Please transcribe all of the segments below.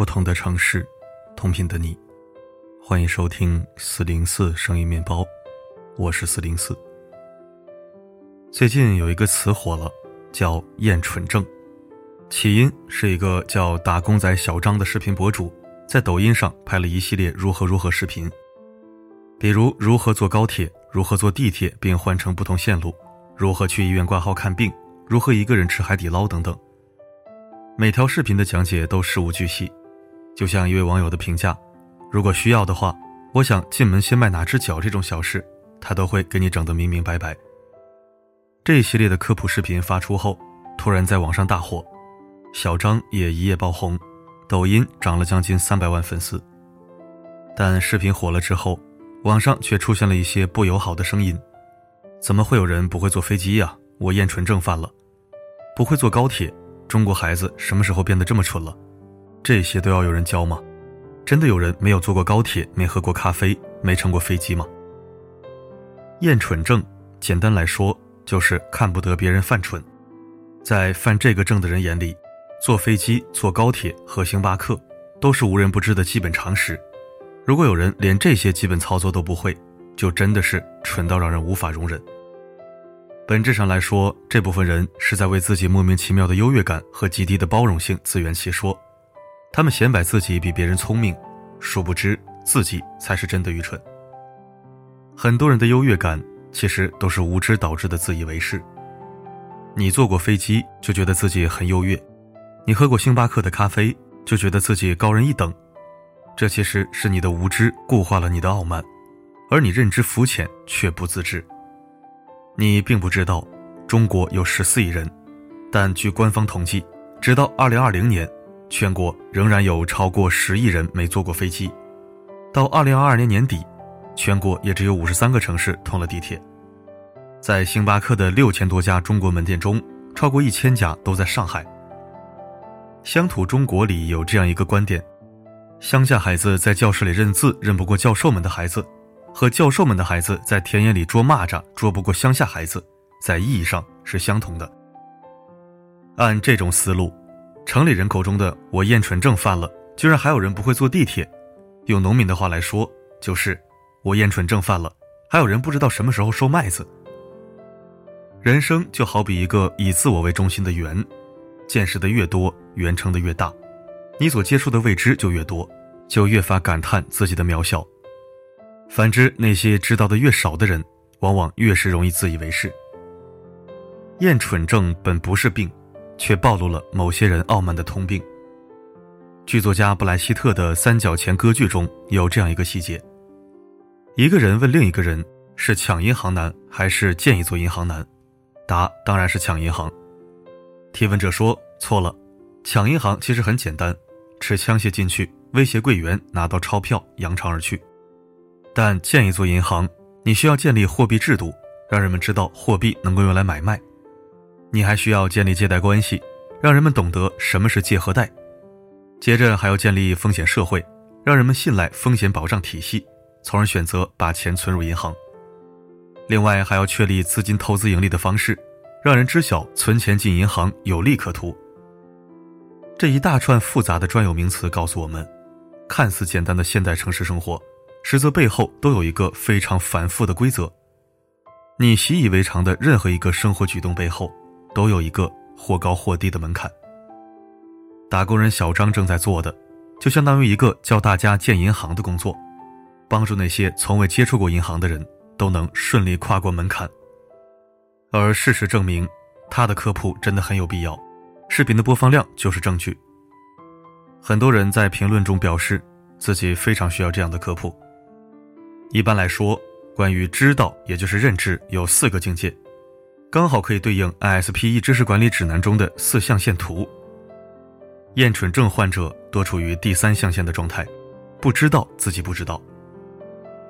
不同的城市，同频的你，欢迎收听四零四声音面包，我是四零四。最近有一个词火了，叫“厌蠢症”，起因是一个叫“打工仔小张”的视频博主，在抖音上拍了一系列如何如何视频，比如如何坐高铁，如何坐地铁并换乘不同线路，如何去医院挂号看病，如何一个人吃海底捞等等。每条视频的讲解都事无巨细。就像一位网友的评价，如果需要的话，我想进门先迈哪只脚这种小事，他都会给你整得明明白白。这一系列的科普视频发出后，突然在网上大火，小张也一夜爆红，抖音涨了将近三百万粉丝。但视频火了之后，网上却出现了一些不友好的声音：怎么会有人不会坐飞机呀？我厌蠢症犯了。不会坐高铁，中国孩子什么时候变得这么蠢了？这些都要有人教吗？真的有人没有坐过高铁、没喝过咖啡、没乘过飞机吗？厌蠢症，简单来说就是看不得别人犯蠢。在犯这个症的人眼里，坐飞机、坐高铁和星巴克都是无人不知的基本常识。如果有人连这些基本操作都不会，就真的是蠢到让人无法容忍。本质上来说，这部分人是在为自己莫名其妙的优越感和极低的包容性自圆其说。他们显摆自己比别人聪明，殊不知自己才是真的愚蠢。很多人的优越感其实都是无知导致的自以为是。你坐过飞机就觉得自己很优越，你喝过星巴克的咖啡就觉得自己高人一等，这其实是你的无知固化了你的傲慢，而你认知肤浅却不自知。你并不知道，中国有十四亿人，但据官方统计，直到二零二零年。全国仍然有超过十亿人没坐过飞机，到二零二二年年底，全国也只有五十三个城市通了地铁。在星巴克的六千多家中国门店中，超过一千家都在上海。乡土中国里有这样一个观点：乡下孩子在教室里认字认不过教授们的孩子，和教授们的孩子在田野里捉蚂蚱捉不过乡下孩子，在意义上是相同的。按这种思路。城里人口中的“我厌蠢症犯了”，居然还有人不会坐地铁。用农民的话来说，就是“我厌蠢症犯了”，还有人不知道什么时候收麦子。人生就好比一个以自我为中心的圆，见识的越多，圆撑的越大，你所接触的未知就越多，就越发感叹自己的渺小。反之，那些知道的越少的人，往往越是容易自以为是。厌蠢症本不是病。却暴露了某些人傲慢的通病。剧作家布莱希特的《三角钱》歌剧中有这样一个细节：一个人问另一个人是抢银行难还是建一座银行难，答当然是抢银行。提问者说错了，抢银行其实很简单，持枪械进去威胁柜员拿到钞票扬长而去，但建一座银行，你需要建立货币制度，让人们知道货币能够用来买卖。你还需要建立借贷关系，让人们懂得什么是借和贷，接着还要建立风险社会，让人们信赖风险保障体系，从而选择把钱存入银行。另外，还要确立资金投资盈利的方式，让人知晓存钱进银行有利可图。这一大串复杂的专有名词告诉我们，看似简单的现代城市生活，实则背后都有一个非常繁复的规则。你习以为常的任何一个生活举动背后。都有一个或高或低的门槛。打工人小张正在做的，就相当于一个教大家建银行的工作，帮助那些从未接触过银行的人都能顺利跨过门槛。而事实证明，他的科普真的很有必要，视频的播放量就是证据。很多人在评论中表示，自己非常需要这样的科普。一般来说，关于知道，也就是认知，有四个境界。刚好可以对应 ISPE 知识管理指南中的四象限图。厌蠢症患者多处于第三象限的状态，不知道自己不知道。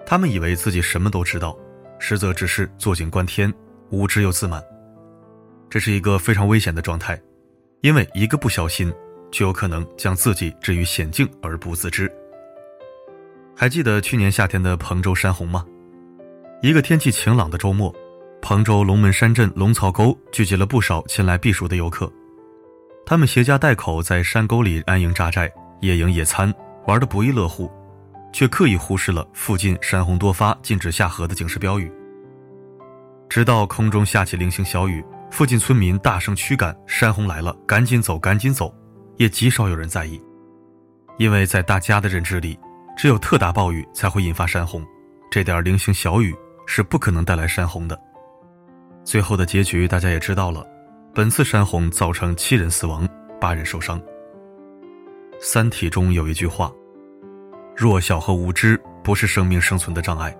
他们以为自己什么都知道，实则只是坐井观天，无知又自满。这是一个非常危险的状态，因为一个不小心，就有可能将自己置于险境而不自知。还记得去年夏天的彭州山洪吗？一个天气晴朗的周末。彭州龙门山镇龙草沟聚集了不少前来避暑的游客，他们携家带口在山沟里安营扎寨，野营野餐，玩得不亦乐乎，却刻意忽视了附近山洪多发、禁止下河的警示标语。直到空中下起零星小雨，附近村民大声驱赶：“山洪来了，赶紧走，赶紧走！”也极少有人在意，因为在大家的认知里，只有特大暴雨才会引发山洪，这点零星小雨是不可能带来山洪的。最后的结局大家也知道了，本次山洪造成七人死亡，八人受伤。《三体》中有一句话：“弱小和无知不是生命生存的障碍，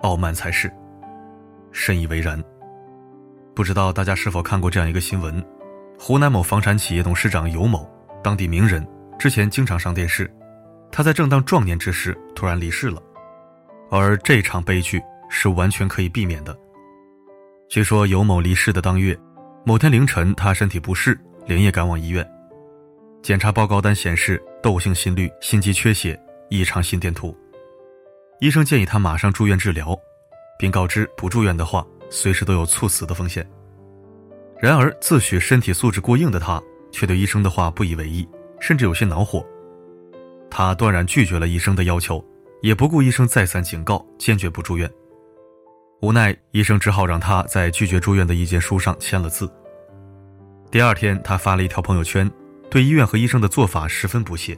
傲慢才是。”深以为然。不知道大家是否看过这样一个新闻：湖南某房产企业董事长尤某。当地名人之前经常上电视，他在正当壮年之时突然离世了，而这场悲剧是完全可以避免的。据说尤某离世的当月，某天凌晨他身体不适，连夜赶往医院，检查报告单显示窦性心律、心肌缺血、异常心电图，医生建议他马上住院治疗，并告知不住院的话，随时都有猝死的风险。然而自诩身体素质过硬的他。却对医生的话不以为意，甚至有些恼火。他断然拒绝了医生的要求，也不顾医生再三警告，坚决不住院。无奈，医生只好让他在拒绝住院的意见书上签了字。第二天，他发了一条朋友圈，对医院和医生的做法十分不屑。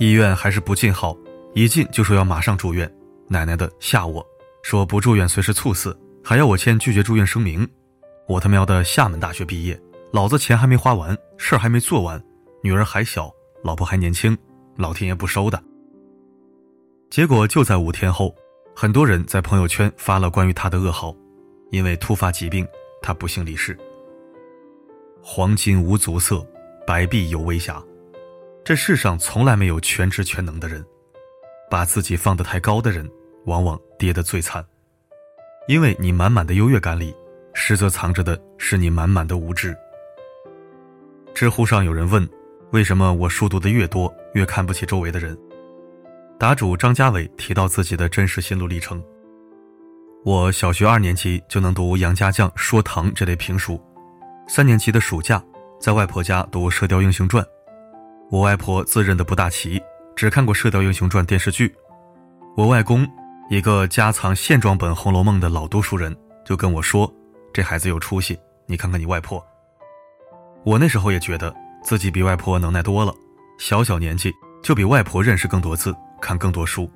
医院还是不进好，一进就说要马上住院，奶奶的吓我，说不住院随时猝死，还要我签拒绝住院声明。我他喵的厦门大学毕业。老子钱还没花完，事儿还没做完，女儿还小，老婆还年轻，老天爷不收的。结果就在五天后，很多人在朋友圈发了关于他的噩耗，因为突发疾病，他不幸离世。黄金无足色，白璧有微瑕，这世上从来没有全知全能的人，把自己放得太高的人，往往跌得最惨，因为你满满的优越感里，实则藏着的是你满满的无知。知乎上有人问：“为什么我书读的越多，越看不起周围的人？”答主张家伟提到自己的真实心路历程：“我小学二年级就能读杨家将说唐这类评书，三年级的暑假在外婆家读《射雕英雄传》。我外婆自认的不大齐，只看过《射雕英雄传》电视剧。我外公一个家藏线装本《红楼梦》的老读书人，就跟我说：‘这孩子有出息，你看看你外婆。’”我那时候也觉得自己比外婆能耐多了，小小年纪就比外婆认识更多字，看更多书。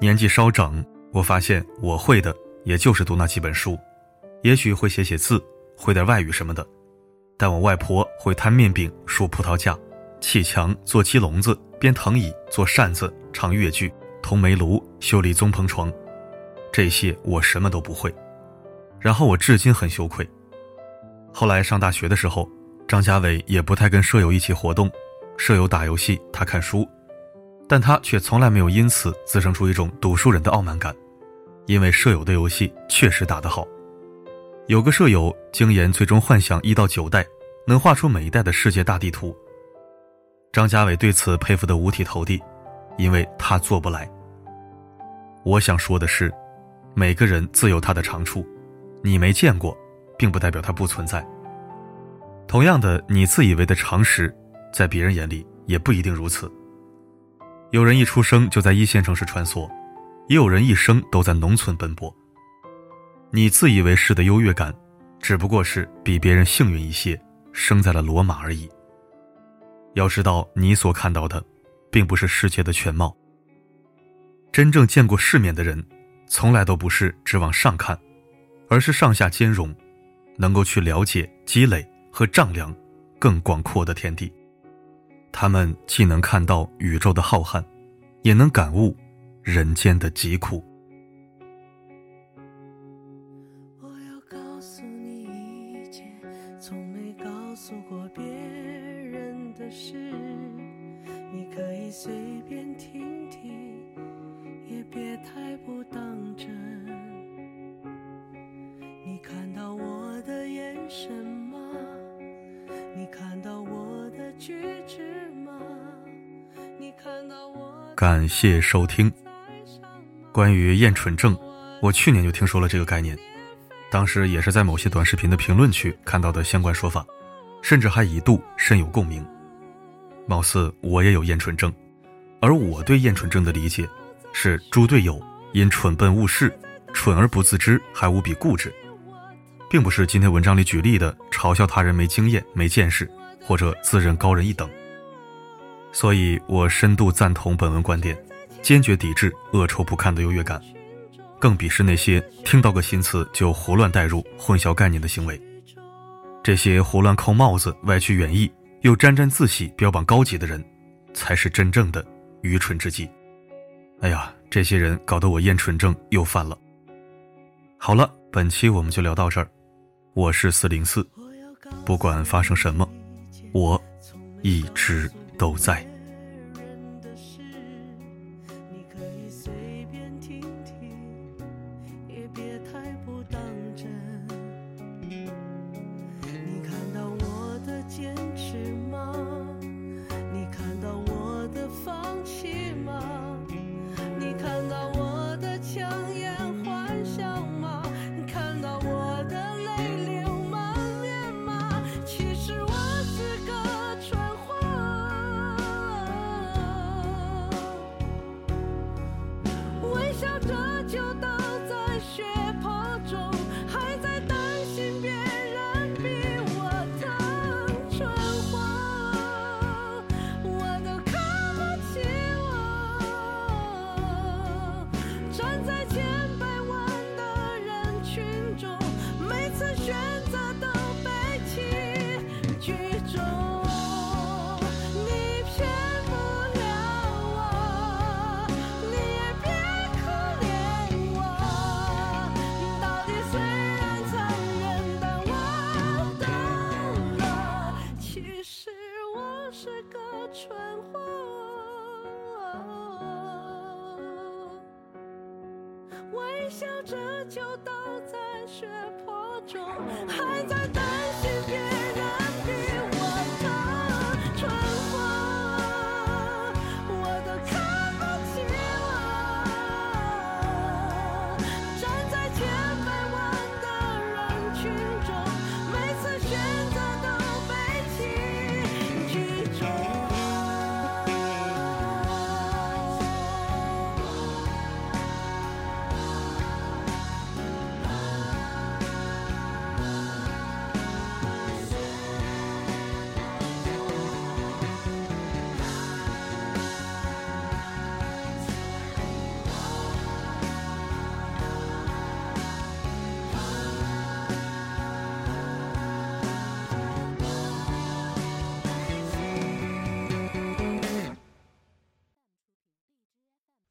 年纪稍长，我发现我会的也就是读那几本书，也许会写写字，会点外语什么的。但我外婆会摊面饼、竖葡萄架、砌墙、做鸡笼子、编藤椅、做扇子、唱越剧、通煤炉、修理棕棚床，这些我什么都不会。然后我至今很羞愧。后来上大学的时候，张家伟也不太跟舍友一起活动，舍友打游戏，他看书，但他却从来没有因此滋生出一种读书人的傲慢感，因为舍友的游戏确实打得好。有个舍友精研《最终幻想》一到九代，能画出每一代的世界大地图。张家伟对此佩服得五体投地，因为他做不来。我想说的是，每个人自有他的长处，你没见过。并不代表它不存在。同样的，你自以为的常识，在别人眼里也不一定如此。有人一出生就在一线城市穿梭，也有人一生都在农村奔波。你自以为是的优越感，只不过是比别人幸运一些，生在了罗马而已。要知道，你所看到的，并不是世界的全貌。真正见过世面的人，从来都不是只往上看，而是上下兼容。能够去了解、积累和丈量更广阔的天地，他们既能看到宇宙的浩瀚，也能感悟人间的疾苦。我要告诉你一件从没告诉过别人的事，你可以随便听听，也别太不当真。你看到我的眼神。感谢收听。关于厌蠢症，我去年就听说了这个概念，当时也是在某些短视频的评论区看到的相关说法，甚至还一度深有共鸣。貌似我也有厌蠢症，而我对厌蠢症的理解，是猪队友因蠢笨误事，蠢而不自知，还无比固执，并不是今天文章里举例的嘲笑他人没经验、没见识，或者自认高人一等。所以我深度赞同本文观点，坚决抵制恶臭不堪的优越感，更鄙视那些听到个新词就胡乱代入、混淆概念的行为。这些胡乱扣帽子、歪曲原意。又沾沾自喜、标榜高级的人，才是真正的愚蠢之极。哎呀，这些人搞得我厌蠢症又犯了。好了，本期我们就聊到这儿。我是四零四，不管发生什么，我一直都在。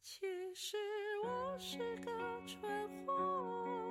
其实我是个蠢货。